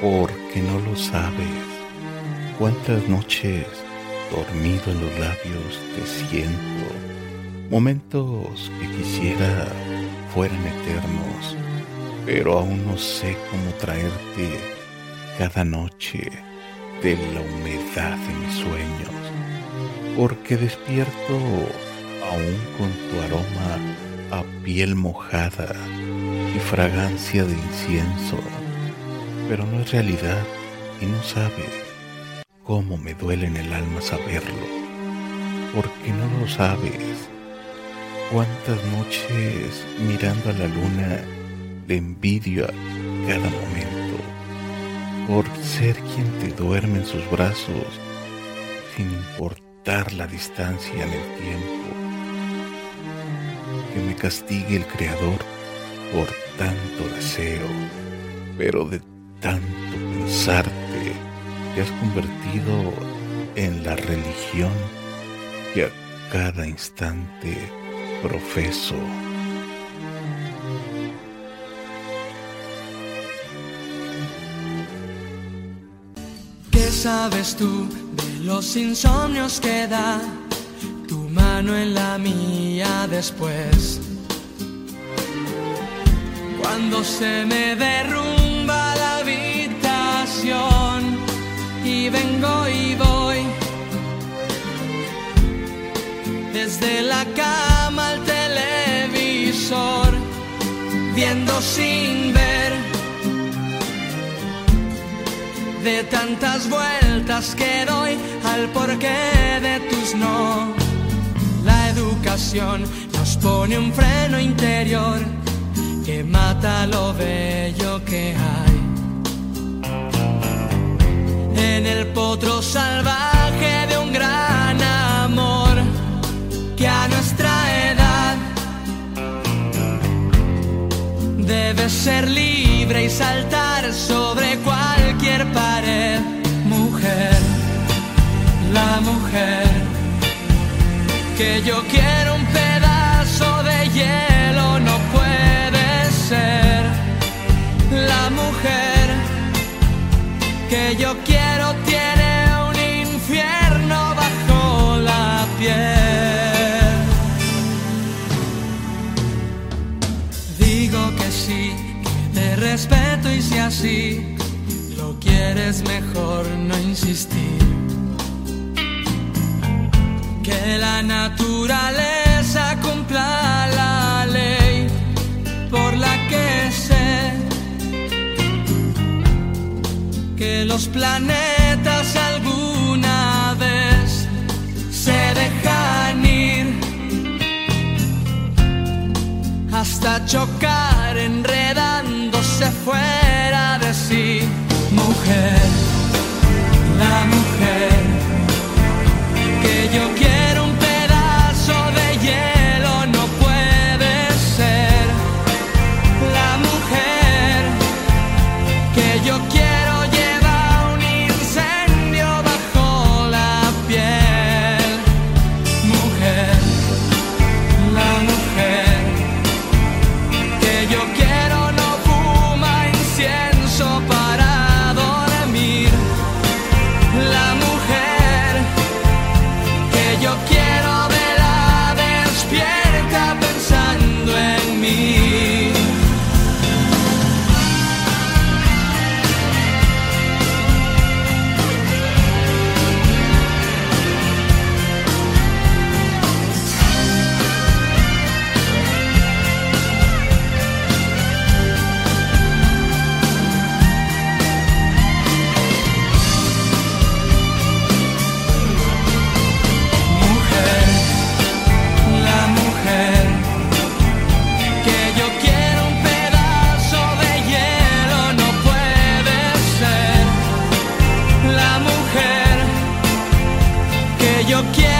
porque no lo sabes. Cuántas noches dormido en los labios te siento. Momentos que quisiera fueran eternos, pero aún no sé cómo traerte cada noche de la humedad de mis sueños, porque despierto aún con tu aroma a piel mojada y fragancia de incienso, pero no es realidad y no sabes cómo me duele en el alma saberlo, porque no lo sabes. Cuántas noches mirando a la luna le envidio a cada momento, por ser quien te duerme en sus brazos, sin importar la distancia en el tiempo. Que me castigue el Creador por tanto deseo, pero de tanto pensarte te has convertido en la religión que a cada instante profeso. ¿Qué sabes tú de los insomnios que da tu mano en la mía después? Cuando se me derrumba desde la cama al televisor, viendo sin ver de tantas vueltas que doy al porqué de tus no. La educación nos pone un freno interior que mata lo bello que hay. En el potro salvaje ser libre y saltar sobre cualquier pared. Mujer, la mujer que yo quiero un pedazo de hielo no puede ser. La mujer que yo quiero quieres mejor no insistir. Que la naturaleza cumpla la ley por la que sé que los planetas alguna vez se dejan ir hasta chocar your guess.